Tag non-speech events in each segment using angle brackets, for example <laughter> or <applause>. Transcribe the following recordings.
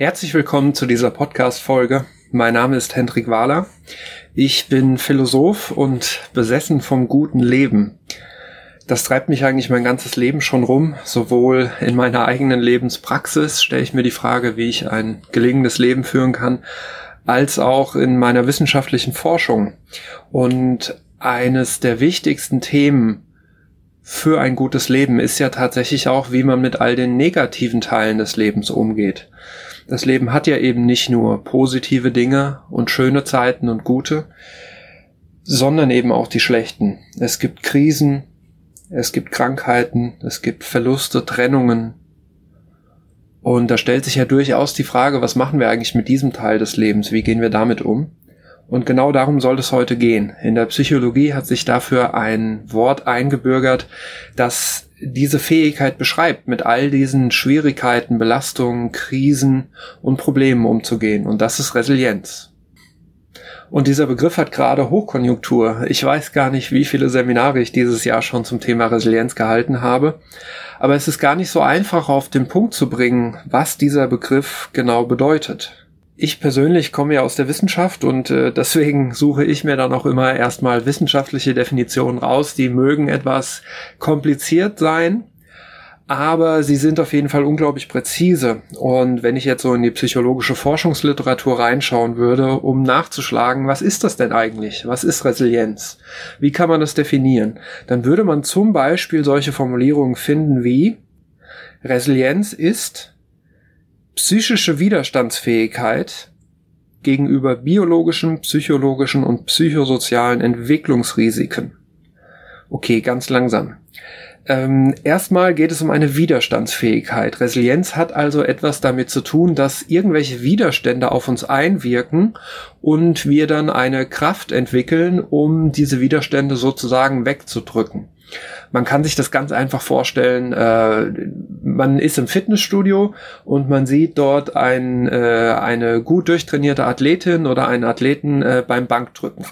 Herzlich willkommen zu dieser Podcast-Folge. Mein Name ist Hendrik Wahler. Ich bin Philosoph und besessen vom guten Leben. Das treibt mich eigentlich mein ganzes Leben schon rum. Sowohl in meiner eigenen Lebenspraxis stelle ich mir die Frage, wie ich ein gelingendes Leben führen kann, als auch in meiner wissenschaftlichen Forschung. Und eines der wichtigsten Themen für ein gutes Leben ist ja tatsächlich auch, wie man mit all den negativen Teilen des Lebens umgeht. Das Leben hat ja eben nicht nur positive Dinge und schöne Zeiten und gute, sondern eben auch die schlechten. Es gibt Krisen, es gibt Krankheiten, es gibt Verluste, Trennungen. Und da stellt sich ja durchaus die Frage, was machen wir eigentlich mit diesem Teil des Lebens? Wie gehen wir damit um? Und genau darum soll es heute gehen. In der Psychologie hat sich dafür ein Wort eingebürgert, das diese Fähigkeit beschreibt, mit all diesen Schwierigkeiten, Belastungen, Krisen und Problemen umzugehen. Und das ist Resilienz. Und dieser Begriff hat gerade Hochkonjunktur. Ich weiß gar nicht, wie viele Seminare ich dieses Jahr schon zum Thema Resilienz gehalten habe. Aber es ist gar nicht so einfach auf den Punkt zu bringen, was dieser Begriff genau bedeutet ich persönlich komme ja aus der Wissenschaft und äh, deswegen suche ich mir dann auch immer erstmal wissenschaftliche Definitionen raus. Die mögen etwas kompliziert sein, aber sie sind auf jeden Fall unglaublich präzise. Und wenn ich jetzt so in die psychologische Forschungsliteratur reinschauen würde, um nachzuschlagen, was ist das denn eigentlich? Was ist Resilienz? Wie kann man das definieren? Dann würde man zum Beispiel solche Formulierungen finden wie Resilienz ist psychische Widerstandsfähigkeit gegenüber biologischen, psychologischen und psychosozialen Entwicklungsrisiken. Okay, ganz langsam. Ähm, erstmal geht es um eine Widerstandsfähigkeit. Resilienz hat also etwas damit zu tun, dass irgendwelche Widerstände auf uns einwirken und wir dann eine Kraft entwickeln, um diese Widerstände sozusagen wegzudrücken. Man kann sich das ganz einfach vorstellen. Äh, man ist im Fitnessstudio und man sieht dort ein, äh, eine gut durchtrainierte Athletin oder einen Athleten äh, beim Bankdrücken.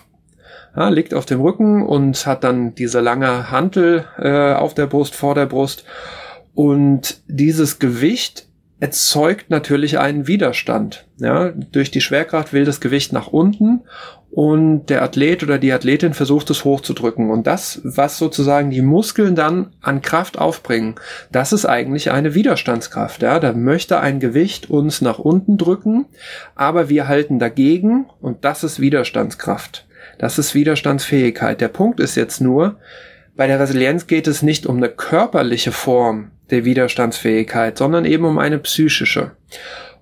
Ja, liegt auf dem Rücken und hat dann diese lange Hantel äh, auf der Brust, vor der Brust. Und dieses Gewicht erzeugt natürlich einen Widerstand. Ja, durch die Schwerkraft will das Gewicht nach unten und der Athlet oder die Athletin versucht es hochzudrücken. Und das, was sozusagen die Muskeln dann an Kraft aufbringen, das ist eigentlich eine Widerstandskraft. Ja, da möchte ein Gewicht uns nach unten drücken, aber wir halten dagegen und das ist Widerstandskraft. Das ist Widerstandsfähigkeit. Der Punkt ist jetzt nur, bei der Resilienz geht es nicht um eine körperliche Form der Widerstandsfähigkeit, sondern eben um eine psychische.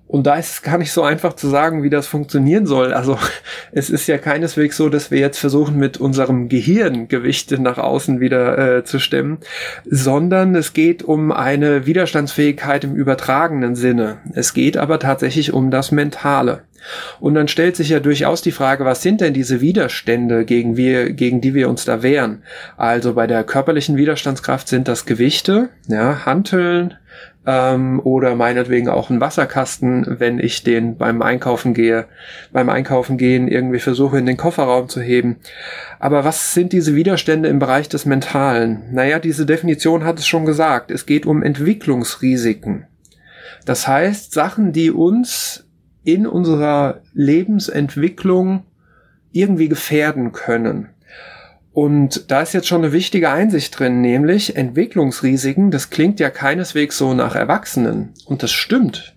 Und da ist es gar nicht so einfach zu sagen, wie das funktionieren soll. Also <laughs> es ist ja keineswegs so, dass wir jetzt versuchen, mit unserem Gehirn Gewichte nach außen wieder äh, zu stemmen, sondern es geht um eine Widerstandsfähigkeit im übertragenen Sinne. Es geht aber tatsächlich um das Mentale. Und dann stellt sich ja durchaus die Frage, was sind denn diese Widerstände, gegen, wir, gegen die wir uns da wehren? Also bei der körperlichen Widerstandskraft sind das Gewichte, ja, Hanteln, ähm, oder meinetwegen auch ein Wasserkasten, wenn ich den beim Einkaufen gehe, beim Einkaufen gehen irgendwie versuche in den Kofferraum zu heben. Aber was sind diese Widerstände im Bereich des Mentalen? Naja, diese Definition hat es schon gesagt. Es geht um Entwicklungsrisiken. Das heißt, Sachen, die uns in unserer Lebensentwicklung irgendwie gefährden können. Und da ist jetzt schon eine wichtige Einsicht drin, nämlich Entwicklungsrisiken, das klingt ja keineswegs so nach Erwachsenen. Und das stimmt.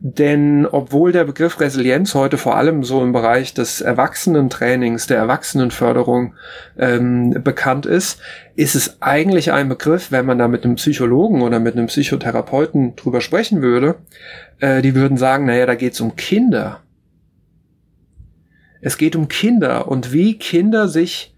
Denn obwohl der Begriff Resilienz heute vor allem so im Bereich des Erwachsenentrainings, der Erwachsenenförderung ähm, bekannt ist, ist es eigentlich ein Begriff, wenn man da mit einem Psychologen oder mit einem Psychotherapeuten drüber sprechen würde, äh, die würden sagen, naja, da geht's um Kinder. Es geht um Kinder und wie Kinder sich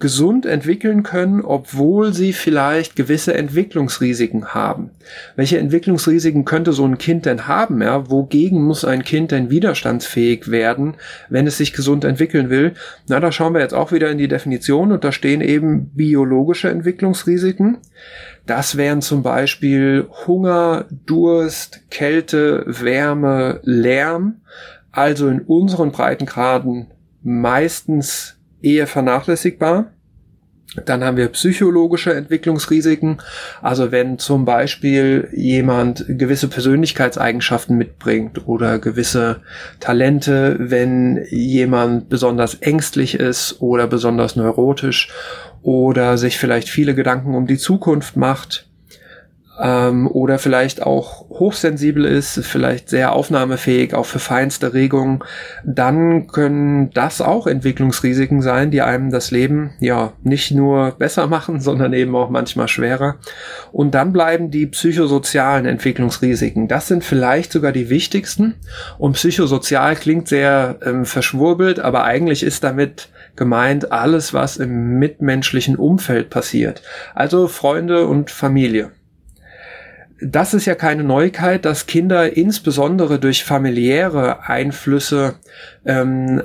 gesund entwickeln können, obwohl sie vielleicht gewisse Entwicklungsrisiken haben. Welche Entwicklungsrisiken könnte so ein Kind denn haben? Ja? Wogegen muss ein Kind denn widerstandsfähig werden, wenn es sich gesund entwickeln will? Na, da schauen wir jetzt auch wieder in die Definition und da stehen eben biologische Entwicklungsrisiken. Das wären zum Beispiel Hunger, Durst, Kälte, Wärme, Lärm. Also in unseren Breitengraden meistens eher vernachlässigbar. Dann haben wir psychologische Entwicklungsrisiken. Also wenn zum Beispiel jemand gewisse Persönlichkeitseigenschaften mitbringt oder gewisse Talente, wenn jemand besonders ängstlich ist oder besonders neurotisch oder sich vielleicht viele Gedanken um die Zukunft macht ähm, oder vielleicht auch hochsensibel ist, vielleicht sehr aufnahmefähig, auch für feinste Regungen, dann können das auch Entwicklungsrisiken sein, die einem das Leben ja nicht nur besser machen, <laughs> sondern eben auch manchmal schwerer. Und dann bleiben die psychosozialen Entwicklungsrisiken. Das sind vielleicht sogar die wichtigsten. Und psychosozial klingt sehr ähm, verschwurbelt, aber eigentlich ist damit gemeint alles, was im mitmenschlichen Umfeld passiert. Also Freunde und Familie das ist ja keine Neuigkeit, dass Kinder insbesondere durch familiäre Einflüsse ähm,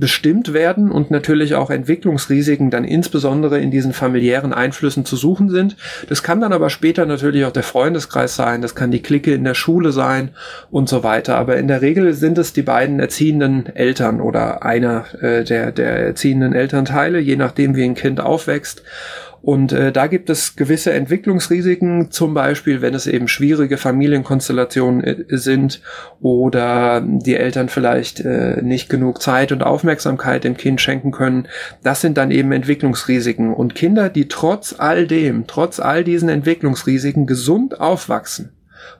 bestimmt werden und natürlich auch Entwicklungsrisiken dann insbesondere in diesen familiären Einflüssen zu suchen sind. Das kann dann aber später natürlich auch der Freundeskreis sein, das kann die Clique in der Schule sein und so weiter. Aber in der Regel sind es die beiden erziehenden Eltern oder einer äh, der, der erziehenden Elternteile, je nachdem wie ein Kind aufwächst. Und äh, da gibt es gewisse Entwicklungsrisiken, zum Beispiel, wenn es eben schwierige Familienkonstellationen äh, sind oder die Eltern vielleicht äh, nicht genug Zeit und Aufmerksamkeit dem Kind schenken können. Das sind dann eben Entwicklungsrisiken. Und Kinder, die trotz all dem, trotz all diesen Entwicklungsrisiken gesund aufwachsen,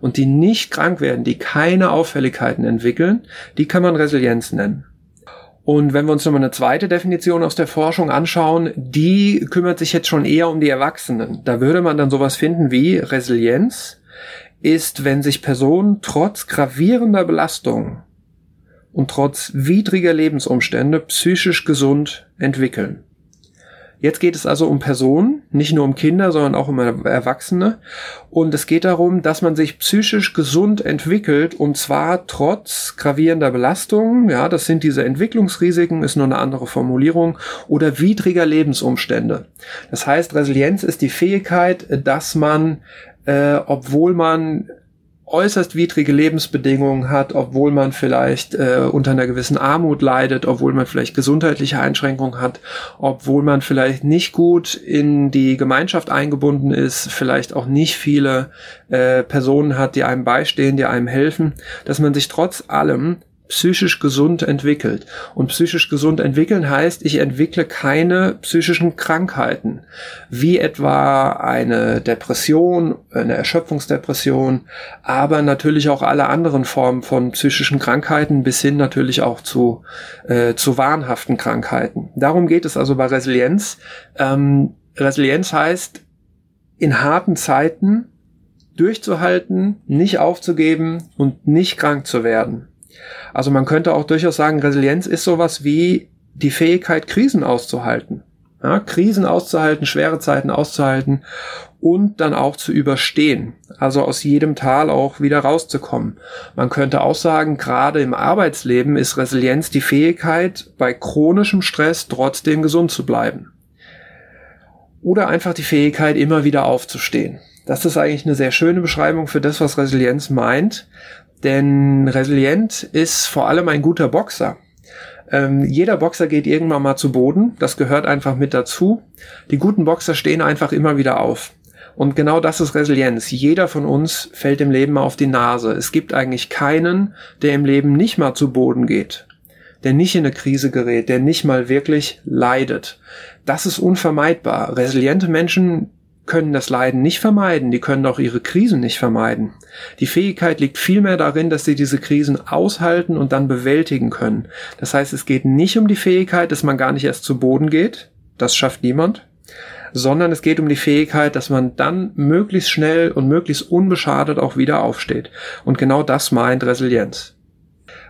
und die nicht krank werden, die keine Auffälligkeiten entwickeln, die kann man Resilienz nennen. Und wenn wir uns nochmal eine zweite Definition aus der Forschung anschauen, die kümmert sich jetzt schon eher um die Erwachsenen. Da würde man dann sowas finden wie Resilienz ist, wenn sich Personen trotz gravierender Belastung und trotz widriger Lebensumstände psychisch gesund entwickeln. Jetzt geht es also um Personen, nicht nur um Kinder, sondern auch um Erwachsene. Und es geht darum, dass man sich psychisch gesund entwickelt und zwar trotz gravierender Belastungen. Ja, das sind diese Entwicklungsrisiken, ist nur eine andere Formulierung oder widriger Lebensumstände. Das heißt, Resilienz ist die Fähigkeit, dass man, äh, obwohl man äußerst widrige Lebensbedingungen hat, obwohl man vielleicht äh, unter einer gewissen Armut leidet, obwohl man vielleicht gesundheitliche Einschränkungen hat, obwohl man vielleicht nicht gut in die Gemeinschaft eingebunden ist, vielleicht auch nicht viele äh, Personen hat, die einem beistehen, die einem helfen, dass man sich trotz allem psychisch gesund entwickelt. Und psychisch gesund entwickeln heißt, ich entwickle keine psychischen Krankheiten, wie etwa eine Depression, eine Erschöpfungsdepression, aber natürlich auch alle anderen Formen von psychischen Krankheiten bis hin natürlich auch zu, äh, zu wahnhaften Krankheiten. Darum geht es also bei Resilienz. Ähm, Resilienz heißt, in harten Zeiten durchzuhalten, nicht aufzugeben und nicht krank zu werden. Also man könnte auch durchaus sagen, Resilienz ist sowas wie die Fähigkeit, Krisen auszuhalten. Ja, Krisen auszuhalten, schwere Zeiten auszuhalten und dann auch zu überstehen. Also aus jedem Tal auch wieder rauszukommen. Man könnte auch sagen, gerade im Arbeitsleben ist Resilienz die Fähigkeit, bei chronischem Stress trotzdem gesund zu bleiben. Oder einfach die Fähigkeit, immer wieder aufzustehen. Das ist eigentlich eine sehr schöne Beschreibung für das, was Resilienz meint. Denn resilient ist vor allem ein guter Boxer. Ähm, jeder Boxer geht irgendwann mal zu Boden. Das gehört einfach mit dazu. Die guten Boxer stehen einfach immer wieder auf. Und genau das ist Resilienz. Jeder von uns fällt im Leben mal auf die Nase. Es gibt eigentlich keinen, der im Leben nicht mal zu Boden geht, der nicht in eine Krise gerät, der nicht mal wirklich leidet. Das ist unvermeidbar. Resiliente Menschen können das Leiden nicht vermeiden, die können auch ihre Krisen nicht vermeiden. Die Fähigkeit liegt vielmehr darin, dass sie diese Krisen aushalten und dann bewältigen können. Das heißt, es geht nicht um die Fähigkeit, dass man gar nicht erst zu Boden geht, das schafft niemand, sondern es geht um die Fähigkeit, dass man dann möglichst schnell und möglichst unbeschadet auch wieder aufsteht. Und genau das meint Resilienz.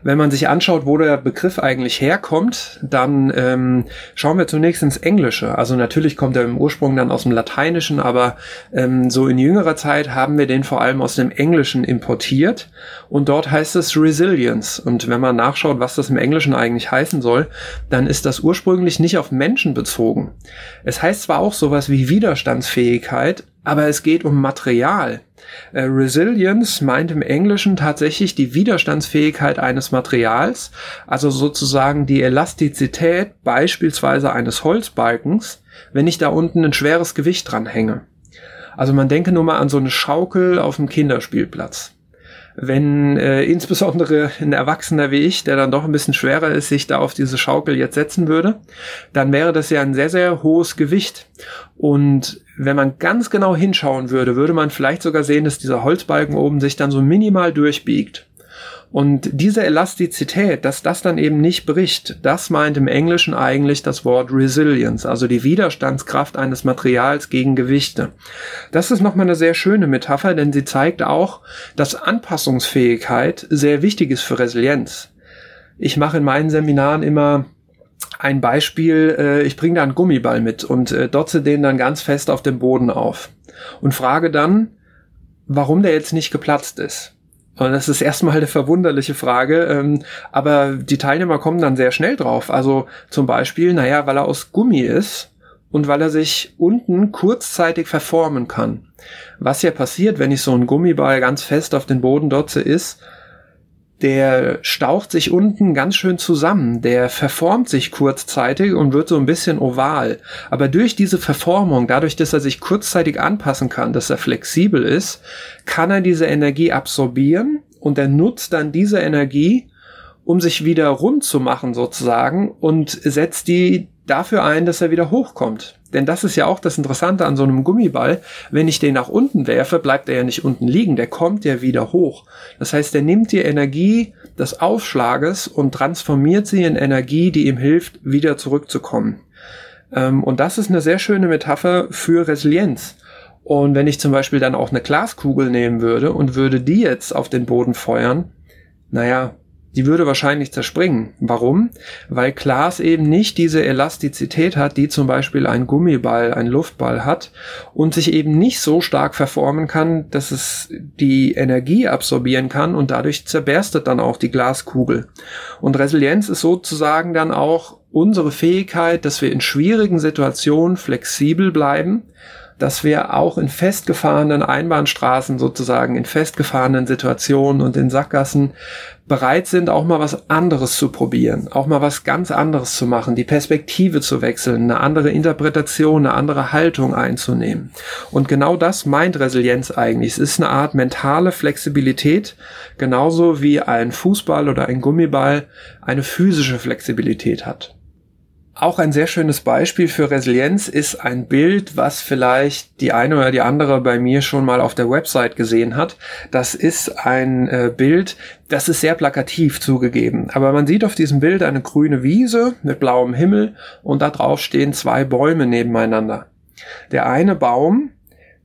Wenn man sich anschaut, wo der Begriff eigentlich herkommt, dann ähm, schauen wir zunächst ins Englische. Also natürlich kommt er im Ursprung dann aus dem Lateinischen, aber ähm, so in jüngerer Zeit haben wir den vor allem aus dem Englischen importiert und dort heißt es Resilience. Und wenn man nachschaut, was das im Englischen eigentlich heißen soll, dann ist das ursprünglich nicht auf Menschen bezogen. Es heißt zwar auch sowas wie Widerstandsfähigkeit, aber es geht um Material. Äh, Resilience meint im Englischen tatsächlich die Widerstandsfähigkeit eines Materials, also sozusagen die Elastizität beispielsweise eines Holzbalkens, wenn ich da unten ein schweres Gewicht dran hänge. Also man denke nur mal an so eine Schaukel auf dem Kinderspielplatz wenn äh, insbesondere ein Erwachsener wie ich, der dann doch ein bisschen schwerer ist, sich da auf diese Schaukel jetzt setzen würde, dann wäre das ja ein sehr, sehr hohes Gewicht. Und wenn man ganz genau hinschauen würde, würde man vielleicht sogar sehen, dass dieser Holzbalken oben sich dann so minimal durchbiegt. Und diese Elastizität, dass das dann eben nicht bricht, das meint im Englischen eigentlich das Wort Resilience, also die Widerstandskraft eines Materials gegen Gewichte. Das ist nochmal eine sehr schöne Metapher, denn sie zeigt auch, dass Anpassungsfähigkeit sehr wichtig ist für Resilienz. Ich mache in meinen Seminaren immer ein Beispiel, äh, ich bringe da einen Gummiball mit und äh, dotze den dann ganz fest auf dem Boden auf und frage dann, warum der jetzt nicht geplatzt ist. Und das ist erstmal eine verwunderliche Frage, ähm, aber die Teilnehmer kommen dann sehr schnell drauf. Also zum Beispiel, naja, weil er aus Gummi ist und weil er sich unten kurzzeitig verformen kann. Was ja passiert, wenn ich so einen Gummiball ganz fest auf den Boden dotze, ist, der staucht sich unten ganz schön zusammen, der verformt sich kurzzeitig und wird so ein bisschen oval. Aber durch diese Verformung, dadurch, dass er sich kurzzeitig anpassen kann, dass er flexibel ist, kann er diese Energie absorbieren und er nutzt dann diese Energie, um sich wieder rund zu machen sozusagen und setzt die dafür ein, dass er wieder hochkommt. Denn das ist ja auch das Interessante an so einem Gummiball. Wenn ich den nach unten werfe, bleibt er ja nicht unten liegen, der kommt ja wieder hoch. Das heißt, er nimmt die Energie des Aufschlages und transformiert sie in Energie, die ihm hilft, wieder zurückzukommen. Ähm, und das ist eine sehr schöne Metapher für Resilienz. Und wenn ich zum Beispiel dann auch eine Glaskugel nehmen würde und würde die jetzt auf den Boden feuern, naja, die würde wahrscheinlich zerspringen. Warum? Weil Glas eben nicht diese Elastizität hat, die zum Beispiel ein Gummiball, ein Luftball hat und sich eben nicht so stark verformen kann, dass es die Energie absorbieren kann und dadurch zerberstet dann auch die Glaskugel. Und Resilienz ist sozusagen dann auch unsere Fähigkeit, dass wir in schwierigen Situationen flexibel bleiben, dass wir auch in festgefahrenen Einbahnstraßen sozusagen, in festgefahrenen Situationen und in Sackgassen bereit sind, auch mal was anderes zu probieren, auch mal was ganz anderes zu machen, die Perspektive zu wechseln, eine andere Interpretation, eine andere Haltung einzunehmen. Und genau das meint Resilienz eigentlich. Es ist eine Art mentale Flexibilität, genauso wie ein Fußball oder ein Gummiball eine physische Flexibilität hat. Auch ein sehr schönes Beispiel für Resilienz ist ein Bild, was vielleicht die eine oder die andere bei mir schon mal auf der Website gesehen hat. Das ist ein äh, Bild, das ist sehr plakativ zugegeben. Aber man sieht auf diesem Bild eine grüne Wiese mit blauem Himmel und da drauf stehen zwei Bäume nebeneinander. Der eine Baum,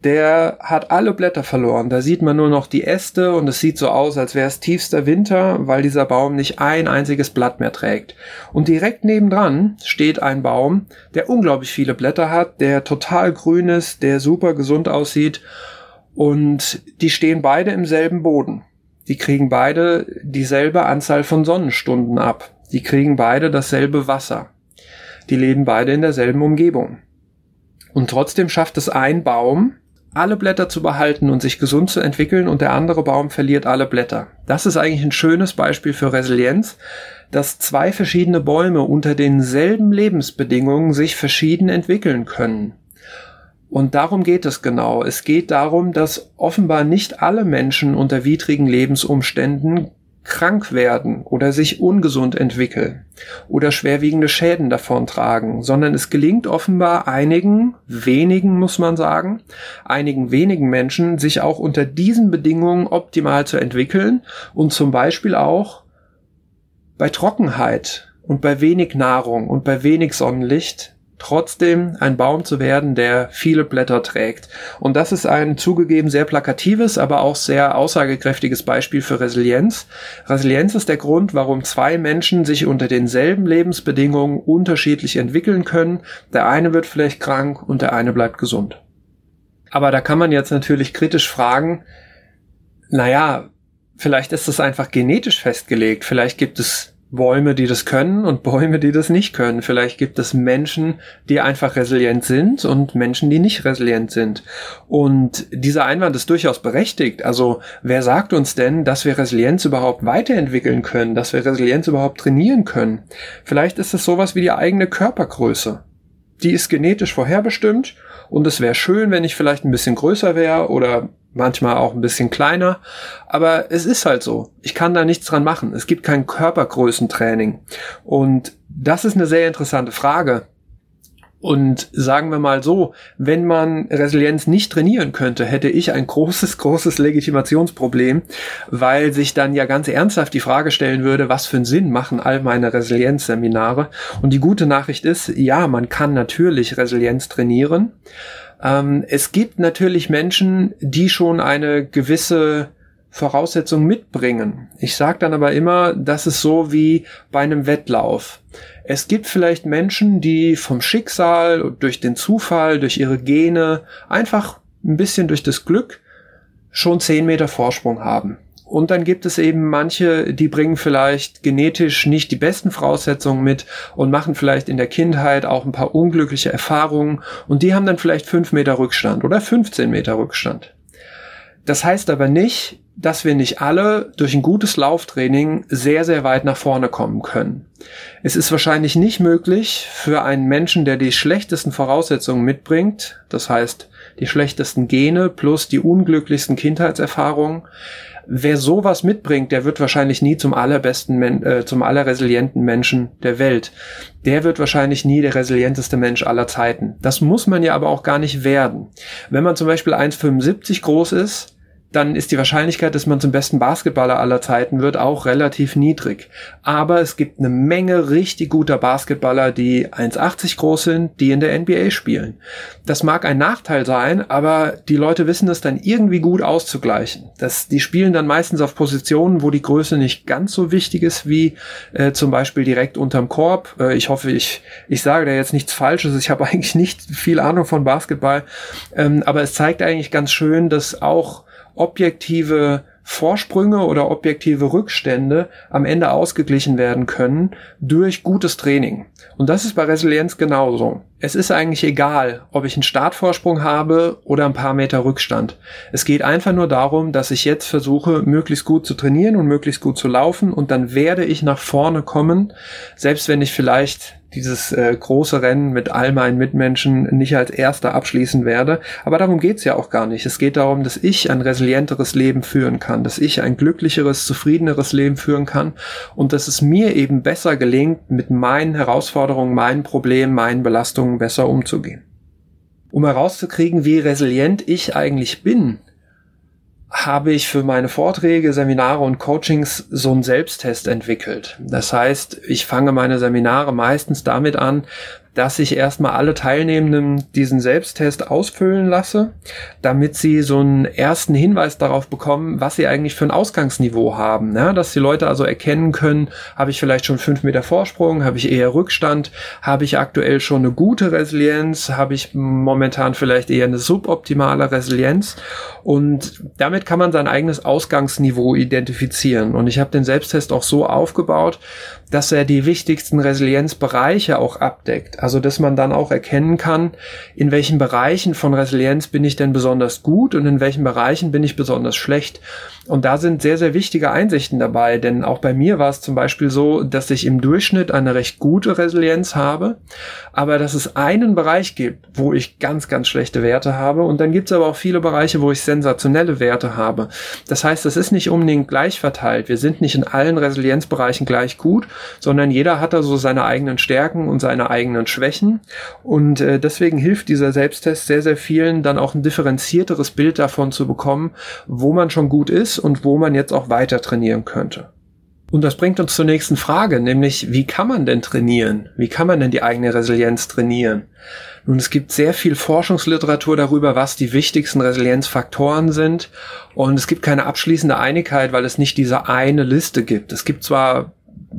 der hat alle Blätter verloren. Da sieht man nur noch die Äste und es sieht so aus, als wäre es tiefster Winter, weil dieser Baum nicht ein einziges Blatt mehr trägt. Und direkt nebendran steht ein Baum, der unglaublich viele Blätter hat, der total grün ist, der super gesund aussieht und die stehen beide im selben Boden. Die kriegen beide dieselbe Anzahl von Sonnenstunden ab. Die kriegen beide dasselbe Wasser. Die leben beide in derselben Umgebung. Und trotzdem schafft es ein Baum, alle Blätter zu behalten und sich gesund zu entwickeln und der andere Baum verliert alle Blätter. Das ist eigentlich ein schönes Beispiel für Resilienz, dass zwei verschiedene Bäume unter denselben Lebensbedingungen sich verschieden entwickeln können. Und darum geht es genau. Es geht darum, dass offenbar nicht alle Menschen unter widrigen Lebensumständen krank werden oder sich ungesund entwickeln oder schwerwiegende Schäden davontragen, sondern es gelingt offenbar einigen, wenigen muss man sagen, einigen wenigen Menschen, sich auch unter diesen Bedingungen optimal zu entwickeln und zum Beispiel auch bei Trockenheit und bei wenig Nahrung und bei wenig Sonnenlicht trotzdem ein Baum zu werden, der viele Blätter trägt. Und das ist ein zugegeben sehr plakatives, aber auch sehr aussagekräftiges Beispiel für Resilienz. Resilienz ist der Grund, warum zwei Menschen sich unter denselben Lebensbedingungen unterschiedlich entwickeln können. Der eine wird vielleicht krank und der eine bleibt gesund. Aber da kann man jetzt natürlich kritisch fragen, naja, vielleicht ist das einfach genetisch festgelegt. Vielleicht gibt es Bäume, die das können und Bäume, die das nicht können. Vielleicht gibt es Menschen, die einfach resilient sind und Menschen, die nicht resilient sind. Und dieser Einwand ist durchaus berechtigt. Also wer sagt uns denn, dass wir Resilienz überhaupt weiterentwickeln können, dass wir Resilienz überhaupt trainieren können? Vielleicht ist es sowas wie die eigene Körpergröße. Die ist genetisch vorherbestimmt und es wäre schön, wenn ich vielleicht ein bisschen größer wäre oder manchmal auch ein bisschen kleiner, aber es ist halt so. Ich kann da nichts dran machen. Es gibt kein Körpergrößentraining. Und das ist eine sehr interessante Frage. Und sagen wir mal so, wenn man Resilienz nicht trainieren könnte, hätte ich ein großes, <laughs> großes Legitimationsproblem, weil sich dann ja ganz ernsthaft die Frage stellen würde, was für einen Sinn machen all meine Resilienzseminare? Und die gute Nachricht ist, ja, man kann natürlich Resilienz trainieren. Ähm, es gibt natürlich Menschen, die schon eine gewisse Voraussetzung mitbringen. Ich sage dann aber immer, das ist so wie bei einem Wettlauf. Es gibt vielleicht Menschen, die vom Schicksal, durch den Zufall, durch ihre Gene, einfach ein bisschen durch das Glück schon zehn Meter Vorsprung haben. Und dann gibt es eben manche, die bringen vielleicht genetisch nicht die besten Voraussetzungen mit und machen vielleicht in der Kindheit auch ein paar unglückliche Erfahrungen und die haben dann vielleicht fünf Meter Rückstand oder 15 Meter Rückstand. Das heißt aber nicht, dass wir nicht alle durch ein gutes Lauftraining sehr, sehr weit nach vorne kommen können. Es ist wahrscheinlich nicht möglich für einen Menschen, der die schlechtesten Voraussetzungen mitbringt, das heißt die schlechtesten Gene plus die unglücklichsten Kindheitserfahrungen, wer sowas mitbringt, der wird wahrscheinlich nie zum allerbesten, äh, zum allerresilienten Menschen der Welt. Der wird wahrscheinlich nie der resilienteste Mensch aller Zeiten. Das muss man ja aber auch gar nicht werden. Wenn man zum Beispiel 1,75 groß ist, dann ist die Wahrscheinlichkeit, dass man zum besten Basketballer aller Zeiten wird, auch relativ niedrig. Aber es gibt eine Menge richtig guter Basketballer, die 1,80 groß sind, die in der NBA spielen. Das mag ein Nachteil sein, aber die Leute wissen es dann irgendwie gut auszugleichen. Das, die spielen dann meistens auf Positionen, wo die Größe nicht ganz so wichtig ist wie äh, zum Beispiel direkt unterm Korb. Äh, ich hoffe, ich, ich sage da jetzt nichts Falsches. Ich habe <laughs> eigentlich nicht viel Ahnung von Basketball, ähm, aber es zeigt eigentlich ganz schön, dass auch objektive Vorsprünge oder objektive Rückstände am Ende ausgeglichen werden können durch gutes Training. Und das ist bei Resilienz genauso. Es ist eigentlich egal, ob ich einen Startvorsprung habe oder ein paar Meter Rückstand. Es geht einfach nur darum, dass ich jetzt versuche, möglichst gut zu trainieren und möglichst gut zu laufen und dann werde ich nach vorne kommen, selbst wenn ich vielleicht dieses äh, große Rennen mit all meinen Mitmenschen nicht als erster abschließen werde. Aber darum geht's ja auch gar nicht. Es geht darum, dass ich ein resilienteres Leben führen kann, dass ich ein glücklicheres, zufriedeneres Leben führen kann und dass es mir eben besser gelingt, mit meinen Herausforderungen, meinen Problemen, meinen Belastungen besser umzugehen. Um herauszukriegen, wie resilient ich eigentlich bin, habe ich für meine Vorträge, Seminare und Coachings so einen Selbsttest entwickelt. Das heißt, ich fange meine Seminare meistens damit an, dass ich erstmal alle Teilnehmenden diesen Selbsttest ausfüllen lasse, damit sie so einen ersten Hinweis darauf bekommen, was sie eigentlich für ein Ausgangsniveau haben. Ja, dass die Leute also erkennen können, habe ich vielleicht schon fünf Meter Vorsprung, habe ich eher Rückstand, habe ich aktuell schon eine gute Resilienz, habe ich momentan vielleicht eher eine suboptimale Resilienz. Und damit kann man sein eigenes Ausgangsniveau identifizieren. Und ich habe den Selbsttest auch so aufgebaut, dass er die wichtigsten Resilienzbereiche auch abdeckt. Also, dass man dann auch erkennen kann, in welchen Bereichen von Resilienz bin ich denn besonders gut und in welchen Bereichen bin ich besonders schlecht. Und da sind sehr, sehr wichtige Einsichten dabei, denn auch bei mir war es zum Beispiel so, dass ich im Durchschnitt eine recht gute Resilienz habe, aber dass es einen Bereich gibt, wo ich ganz, ganz schlechte Werte habe und dann gibt es aber auch viele Bereiche, wo ich sensationelle Werte habe. Das heißt, es ist nicht unbedingt gleich verteilt. Wir sind nicht in allen Resilienzbereichen gleich gut, sondern jeder hat da so seine eigenen Stärken und seine eigenen Schwächen und äh, deswegen hilft dieser Selbsttest sehr, sehr vielen dann auch ein differenzierteres Bild davon zu bekommen, wo man schon gut ist und wo man jetzt auch weiter trainieren könnte. Und das bringt uns zur nächsten Frage, nämlich wie kann man denn trainieren? Wie kann man denn die eigene Resilienz trainieren? Nun, es gibt sehr viel Forschungsliteratur darüber, was die wichtigsten Resilienzfaktoren sind. Und es gibt keine abschließende Einigkeit, weil es nicht diese eine Liste gibt. Es gibt zwar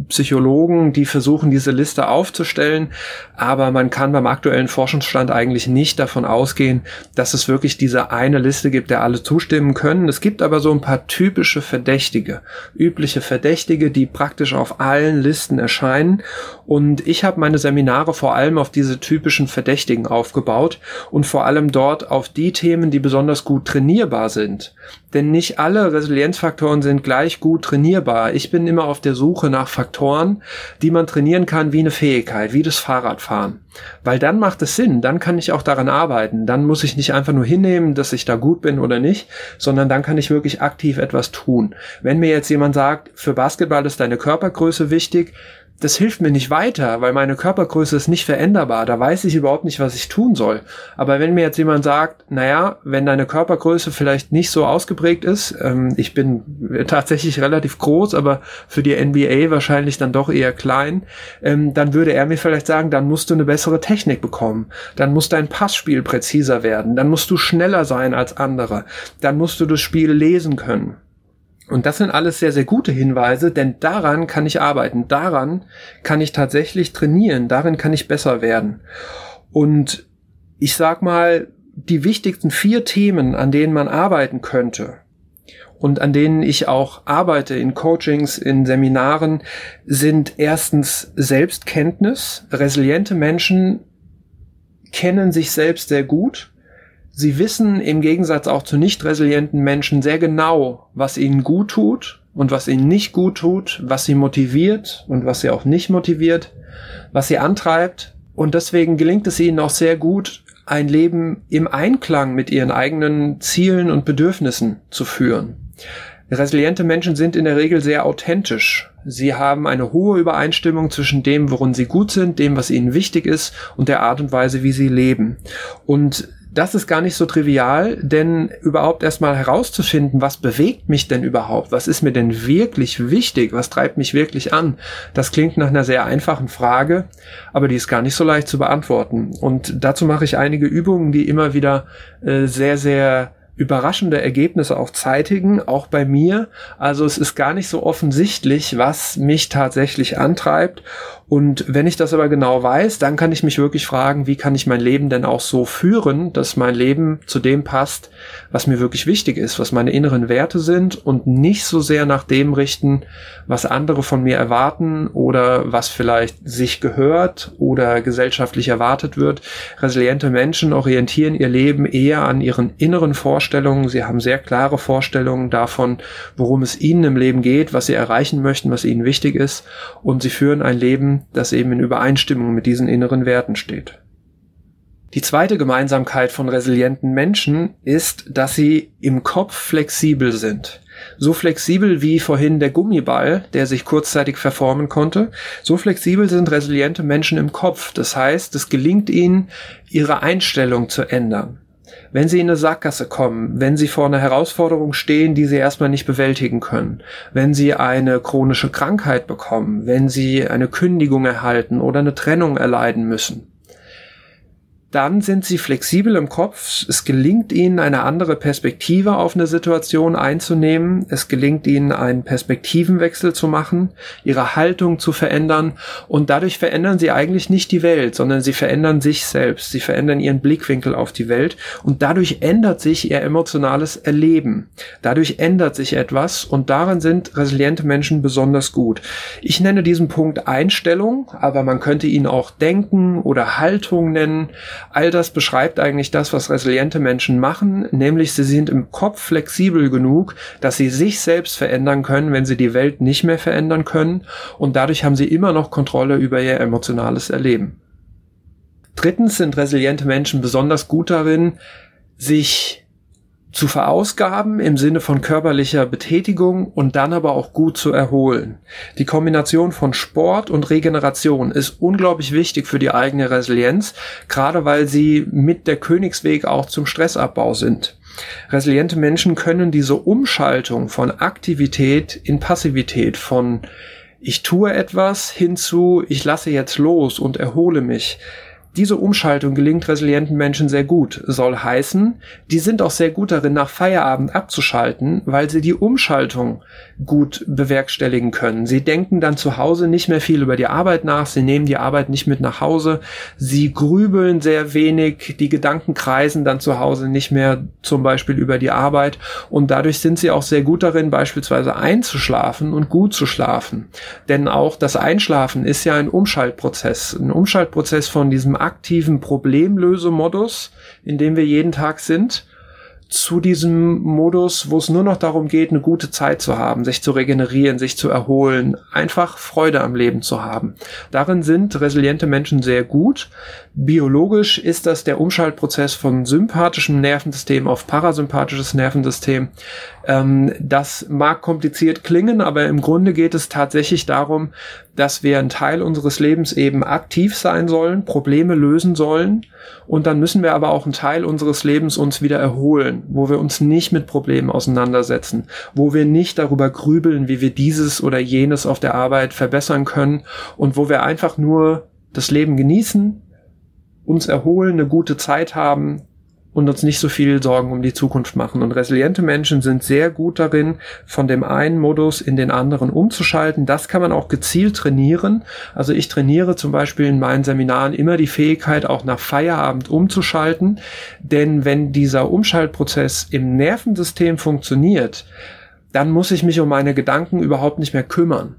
Psychologen, die versuchen, diese Liste aufzustellen, aber man kann beim aktuellen Forschungsstand eigentlich nicht davon ausgehen, dass es wirklich diese eine Liste gibt, der alle zustimmen können. Es gibt aber so ein paar typische Verdächtige, übliche Verdächtige, die praktisch auf allen Listen erscheinen und ich habe meine Seminare vor allem auf diese typischen Verdächtigen aufgebaut und vor allem dort auf die Themen, die besonders gut trainierbar sind. Denn nicht alle Resilienzfaktoren sind gleich gut trainierbar. Ich bin immer auf der Suche nach Faktoren, die man trainieren kann wie eine Fähigkeit, wie das Fahrradfahren. Weil dann macht es Sinn, dann kann ich auch daran arbeiten. Dann muss ich nicht einfach nur hinnehmen, dass ich da gut bin oder nicht, sondern dann kann ich wirklich aktiv etwas tun. Wenn mir jetzt jemand sagt, für Basketball ist deine Körpergröße wichtig, das hilft mir nicht weiter, weil meine Körpergröße ist nicht veränderbar. Da weiß ich überhaupt nicht, was ich tun soll. Aber wenn mir jetzt jemand sagt, naja, wenn deine Körpergröße vielleicht nicht so ausgeprägt ist, ähm, ich bin tatsächlich relativ groß, aber für die NBA wahrscheinlich dann doch eher klein, ähm, dann würde er mir vielleicht sagen, dann musst du eine bessere Technik bekommen. Dann muss dein Passspiel präziser werden. Dann musst du schneller sein als andere. Dann musst du das Spiel lesen können. Und das sind alles sehr, sehr gute Hinweise, denn daran kann ich arbeiten, daran kann ich tatsächlich trainieren, darin kann ich besser werden. Und ich sag mal, die wichtigsten vier Themen, an denen man arbeiten könnte und an denen ich auch arbeite in Coachings, in Seminaren, sind erstens Selbstkenntnis. Resiliente Menschen kennen sich selbst sehr gut Sie wissen im Gegensatz auch zu nicht resilienten Menschen sehr genau, was ihnen gut tut und was ihnen nicht gut tut, was sie motiviert und was sie auch nicht motiviert, was sie antreibt. Und deswegen gelingt es ihnen auch sehr gut, ein Leben im Einklang mit ihren eigenen Zielen und Bedürfnissen zu führen. Resiliente Menschen sind in der Regel sehr authentisch. Sie haben eine hohe Übereinstimmung zwischen dem, worin sie gut sind, dem, was ihnen wichtig ist und der Art und Weise, wie sie leben. Und das ist gar nicht so trivial, denn überhaupt erstmal herauszufinden, was bewegt mich denn überhaupt? Was ist mir denn wirklich wichtig? Was treibt mich wirklich an? Das klingt nach einer sehr einfachen Frage, aber die ist gar nicht so leicht zu beantworten. Und dazu mache ich einige Übungen, die immer wieder äh, sehr, sehr überraschende Ergebnisse auch zeitigen, auch bei mir. Also es ist gar nicht so offensichtlich, was mich tatsächlich antreibt. Und wenn ich das aber genau weiß, dann kann ich mich wirklich fragen, wie kann ich mein Leben denn auch so führen, dass mein Leben zu dem passt, was mir wirklich wichtig ist, was meine inneren Werte sind und nicht so sehr nach dem richten, was andere von mir erwarten oder was vielleicht sich gehört oder gesellschaftlich erwartet wird. Resiliente Menschen orientieren ihr Leben eher an ihren inneren Vorstellungen. Sie haben sehr klare Vorstellungen davon, worum es ihnen im Leben geht, was sie erreichen möchten, was ihnen wichtig ist und sie führen ein Leben, das eben in Übereinstimmung mit diesen inneren Werten steht. Die zweite Gemeinsamkeit von resilienten Menschen ist, dass sie im Kopf flexibel sind. So flexibel wie vorhin der Gummiball, der sich kurzzeitig verformen konnte, so flexibel sind resiliente Menschen im Kopf. Das heißt, es gelingt ihnen, ihre Einstellung zu ändern wenn sie in eine Sackgasse kommen, wenn sie vor einer Herausforderung stehen, die sie erstmal nicht bewältigen können, wenn sie eine chronische Krankheit bekommen, wenn sie eine Kündigung erhalten oder eine Trennung erleiden müssen, dann sind sie flexibel im Kopf. Es gelingt ihnen, eine andere Perspektive auf eine Situation einzunehmen. Es gelingt ihnen, einen Perspektivenwechsel zu machen, ihre Haltung zu verändern. Und dadurch verändern sie eigentlich nicht die Welt, sondern sie verändern sich selbst. Sie verändern ihren Blickwinkel auf die Welt. Und dadurch ändert sich ihr emotionales Erleben. Dadurch ändert sich etwas. Und daran sind resiliente Menschen besonders gut. Ich nenne diesen Punkt Einstellung, aber man könnte ihn auch Denken oder Haltung nennen. All das beschreibt eigentlich das, was resiliente Menschen machen, nämlich sie sind im Kopf flexibel genug, dass sie sich selbst verändern können, wenn sie die Welt nicht mehr verändern können und dadurch haben sie immer noch Kontrolle über ihr emotionales Erleben. Drittens sind resiliente Menschen besonders gut darin, sich zu verausgaben im Sinne von körperlicher Betätigung und dann aber auch gut zu erholen. Die Kombination von Sport und Regeneration ist unglaublich wichtig für die eigene Resilienz, gerade weil sie mit der Königsweg auch zum Stressabbau sind. Resiliente Menschen können diese Umschaltung von Aktivität in Passivität, von ich tue etwas hinzu, ich lasse jetzt los und erhole mich, Diese Umschaltung gelingt resilienten Menschen sehr gut. Soll heißen, die sind auch sehr gut darin, nach Feierabend abzuschalten, weil sie die Umschaltung gut bewerkstelligen können. Sie denken dann zu Hause nicht mehr viel über die Arbeit nach, sie nehmen die Arbeit nicht mit nach Hause, sie grübeln sehr wenig, die Gedanken kreisen dann zu Hause nicht mehr zum Beispiel über die Arbeit und dadurch sind sie auch sehr gut darin, beispielsweise einzuschlafen und gut zu schlafen. Denn auch das Einschlafen ist ja ein Umschaltprozess, ein Umschaltprozess von diesem aktiven Problemlösemodus, in dem wir jeden Tag sind, zu diesem Modus, wo es nur noch darum geht, eine gute Zeit zu haben, sich zu regenerieren, sich zu erholen, einfach Freude am Leben zu haben. Darin sind resiliente Menschen sehr gut. Biologisch ist das der Umschaltprozess von sympathischem Nervensystem auf parasympathisches Nervensystem. Ähm, das mag kompliziert klingen, aber im Grunde geht es tatsächlich darum, dass wir einen Teil unseres Lebens eben aktiv sein sollen, Probleme lösen sollen. Und dann müssen wir aber auch einen Teil unseres Lebens uns wieder erholen, wo wir uns nicht mit Problemen auseinandersetzen, wo wir nicht darüber grübeln, wie wir dieses oder jenes auf der Arbeit verbessern können und wo wir einfach nur das Leben genießen, uns erholen, eine gute Zeit haben, und uns nicht so viel Sorgen um die Zukunft machen. Und resiliente Menschen sind sehr gut darin, von dem einen Modus in den anderen umzuschalten. Das kann man auch gezielt trainieren. Also ich trainiere zum Beispiel in meinen Seminaren immer die Fähigkeit, auch nach Feierabend umzuschalten. Denn wenn dieser Umschaltprozess im Nervensystem funktioniert, dann muss ich mich um meine Gedanken überhaupt nicht mehr kümmern.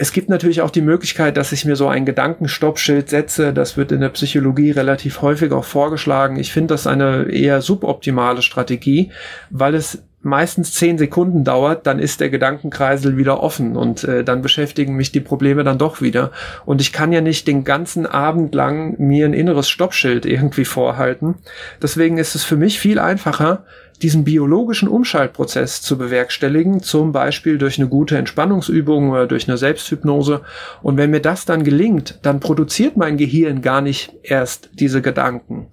Es gibt natürlich auch die Möglichkeit, dass ich mir so ein Gedankenstoppschild setze. Das wird in der Psychologie relativ häufig auch vorgeschlagen. Ich finde das eine eher suboptimale Strategie, weil es meistens zehn Sekunden dauert, dann ist der Gedankenkreisel wieder offen und äh, dann beschäftigen mich die Probleme dann doch wieder. Und ich kann ja nicht den ganzen Abend lang mir ein inneres Stoppschild irgendwie vorhalten. Deswegen ist es für mich viel einfacher, diesen biologischen Umschaltprozess zu bewerkstelligen, zum Beispiel durch eine gute Entspannungsübung oder durch eine Selbsthypnose. Und wenn mir das dann gelingt, dann produziert mein Gehirn gar nicht erst diese Gedanken.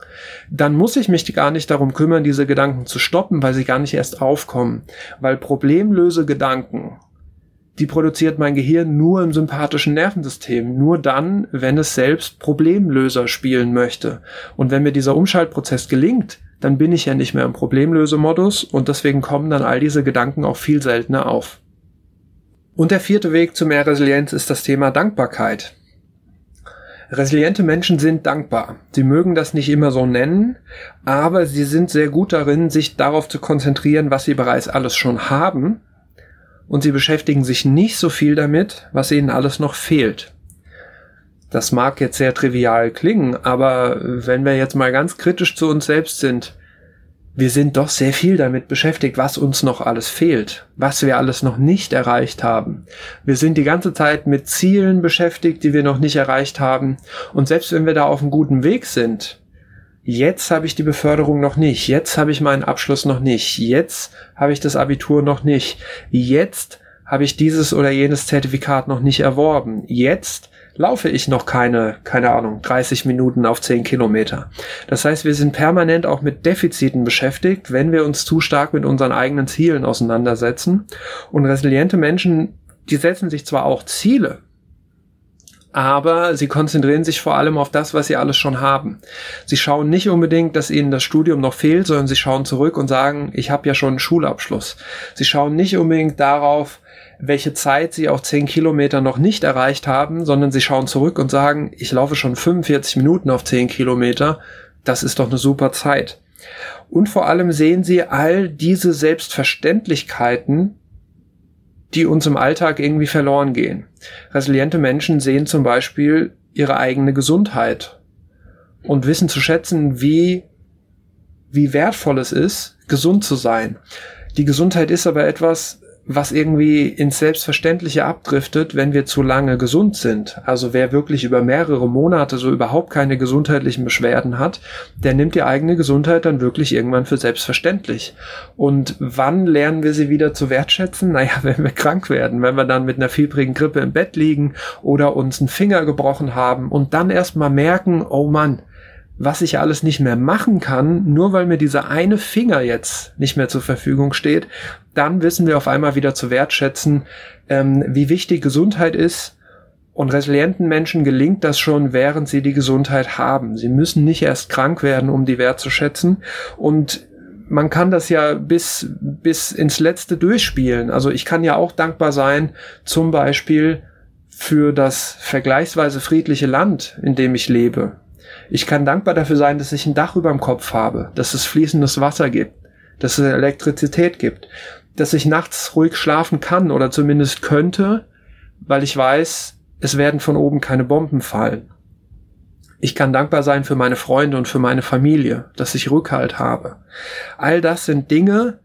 Dann muss ich mich gar nicht darum kümmern, diese Gedanken zu stoppen, weil sie gar nicht erst aufkommen. Weil problemlöse Gedanken, die produziert mein Gehirn nur im sympathischen Nervensystem, nur dann, wenn es selbst Problemlöser spielen möchte. Und wenn mir dieser Umschaltprozess gelingt, dann bin ich ja nicht mehr im Problemlösemodus und deswegen kommen dann all diese Gedanken auch viel seltener auf. Und der vierte Weg zu mehr Resilienz ist das Thema Dankbarkeit. Resiliente Menschen sind dankbar. Sie mögen das nicht immer so nennen, aber sie sind sehr gut darin, sich darauf zu konzentrieren, was sie bereits alles schon haben, und sie beschäftigen sich nicht so viel damit, was ihnen alles noch fehlt. Das mag jetzt sehr trivial klingen, aber wenn wir jetzt mal ganz kritisch zu uns selbst sind, wir sind doch sehr viel damit beschäftigt, was uns noch alles fehlt, was wir alles noch nicht erreicht haben. Wir sind die ganze Zeit mit Zielen beschäftigt, die wir noch nicht erreicht haben. Und selbst wenn wir da auf einem guten Weg sind, jetzt habe ich die Beförderung noch nicht, jetzt habe ich meinen Abschluss noch nicht, jetzt habe ich das Abitur noch nicht, jetzt habe ich dieses oder jenes Zertifikat noch nicht erworben, jetzt laufe ich noch keine, keine Ahnung, 30 Minuten auf 10 Kilometer. Das heißt, wir sind permanent auch mit Defiziten beschäftigt, wenn wir uns zu stark mit unseren eigenen Zielen auseinandersetzen. Und resiliente Menschen, die setzen sich zwar auch Ziele, aber sie konzentrieren sich vor allem auf das, was sie alles schon haben. Sie schauen nicht unbedingt, dass ihnen das Studium noch fehlt, sondern sie schauen zurück und sagen, ich habe ja schon einen Schulabschluss. Sie schauen nicht unbedingt darauf, welche Zeit sie auf 10 Kilometer noch nicht erreicht haben, sondern sie schauen zurück und sagen, ich laufe schon 45 Minuten auf 10 Kilometer, das ist doch eine super Zeit. Und vor allem sehen sie all diese Selbstverständlichkeiten, die uns im Alltag irgendwie verloren gehen. Resiliente Menschen sehen zum Beispiel ihre eigene Gesundheit und wissen zu schätzen, wie, wie wertvoll es ist, gesund zu sein. Die Gesundheit ist aber etwas, was irgendwie ins Selbstverständliche abdriftet, wenn wir zu lange gesund sind. Also wer wirklich über mehrere Monate so überhaupt keine gesundheitlichen Beschwerden hat, der nimmt die eigene Gesundheit dann wirklich irgendwann für selbstverständlich. Und wann lernen wir sie wieder zu wertschätzen? <laughs> Naja, wenn wir krank werden, wenn wir dann mit einer fiebrigen Grippe im Bett liegen oder uns einen Finger gebrochen haben und dann erst mal merken, oh Mann, was ich alles nicht mehr machen kann, nur weil mir dieser eine Finger jetzt nicht mehr zur Verfügung steht, dann wissen wir auf einmal wieder zu wertschätzen, ähm, wie wichtig Gesundheit ist Und resilienten Menschen gelingt das schon, während sie die Gesundheit haben. Sie müssen nicht erst krank werden, um die wertzuschätzen. Und man kann das ja bis, bis ins Letzte durchspielen. Also ich kann ja auch dankbar sein, zum Beispiel für das vergleichsweise friedliche Land, in dem ich lebe. Ich kann dankbar dafür sein, dass ich ein Dach über dem Kopf habe, dass es fließendes Wasser gibt, dass es Elektrizität gibt, dass ich nachts ruhig schlafen kann oder zumindest könnte, weil ich weiß, es werden von oben keine Bomben fallen. Ich kann dankbar sein für meine Freunde und für meine Familie, dass ich Rückhalt habe. All das sind Dinge,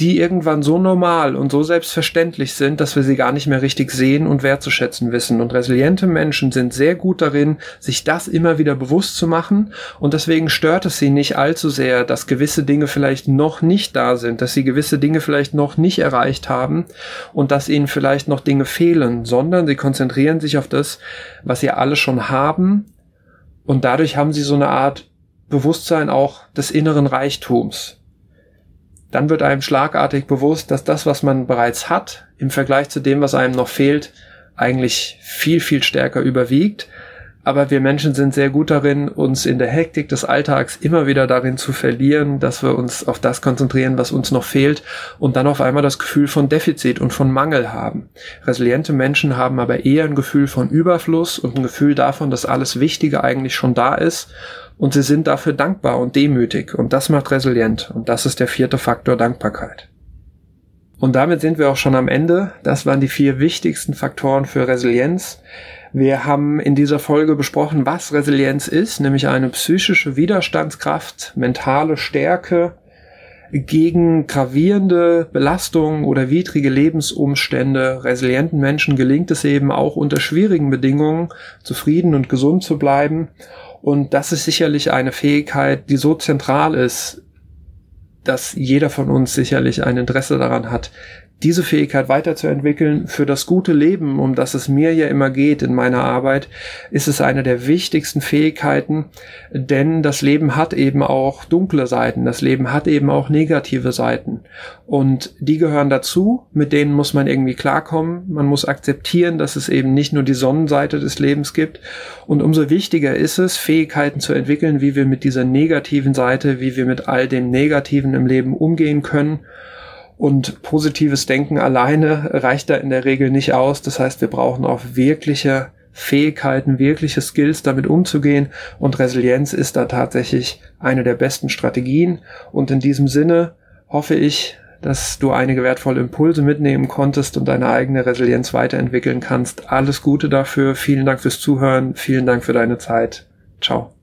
die irgendwann so normal und so selbstverständlich sind, dass wir sie gar nicht mehr richtig sehen und wertzuschätzen wissen. Und resiliente Menschen sind sehr gut darin, sich das immer wieder bewusst zu machen. Und deswegen stört es sie nicht allzu sehr, dass gewisse Dinge vielleicht noch nicht da sind, dass sie gewisse Dinge vielleicht noch nicht erreicht haben und dass ihnen vielleicht noch Dinge fehlen, sondern sie konzentrieren sich auf das, was sie alle schon haben. Und dadurch haben sie so eine Art Bewusstsein auch des inneren Reichtums dann wird einem schlagartig bewusst, dass das, was man bereits hat, im Vergleich zu dem, was einem noch fehlt, eigentlich viel, viel stärker überwiegt. Aber wir Menschen sind sehr gut darin, uns in der Hektik des Alltags immer wieder darin zu verlieren, dass wir uns auf das konzentrieren, was uns noch fehlt und dann auf einmal das Gefühl von Defizit und von Mangel haben. Resiliente Menschen haben aber eher ein Gefühl von Überfluss und ein Gefühl davon, dass alles Wichtige eigentlich schon da ist und sie sind dafür dankbar und demütig und das macht resilient und das ist der vierte Faktor Dankbarkeit. Und damit sind wir auch schon am Ende. Das waren die vier wichtigsten Faktoren für Resilienz. Wir haben in dieser Folge besprochen, was Resilienz ist, nämlich eine psychische Widerstandskraft, mentale Stärke gegen gravierende Belastungen oder widrige Lebensumstände. Resilienten Menschen gelingt es eben auch unter schwierigen Bedingungen zufrieden und gesund zu bleiben und das ist sicherlich eine Fähigkeit, die so zentral ist, dass jeder von uns sicherlich ein Interesse daran hat, diese Fähigkeit weiterzuentwickeln für das gute Leben, um das es mir ja immer geht in meiner Arbeit, ist es eine der wichtigsten Fähigkeiten, denn das Leben hat eben auch dunkle Seiten, das Leben hat eben auch negative Seiten. Und die gehören dazu, mit denen muss man irgendwie klarkommen, man muss akzeptieren, dass es eben nicht nur die Sonnenseite des Lebens gibt. Und umso wichtiger ist es, Fähigkeiten zu entwickeln, wie wir mit dieser negativen Seite, wie wir mit all dem Negativen im Leben umgehen können und positives Denken alleine reicht da in der Regel nicht aus. Das heißt, wir brauchen auch wirkliche Fähigkeiten, wirkliche Skills damit umzugehen und Resilienz ist da tatsächlich eine der besten Strategien und in diesem Sinne hoffe ich, dass du einige wertvolle Impulse mitnehmen konntest und deine eigene Resilienz weiterentwickeln kannst. Alles Gute dafür. Vielen Dank fürs Zuhören. Vielen Dank für deine Zeit. Ciao.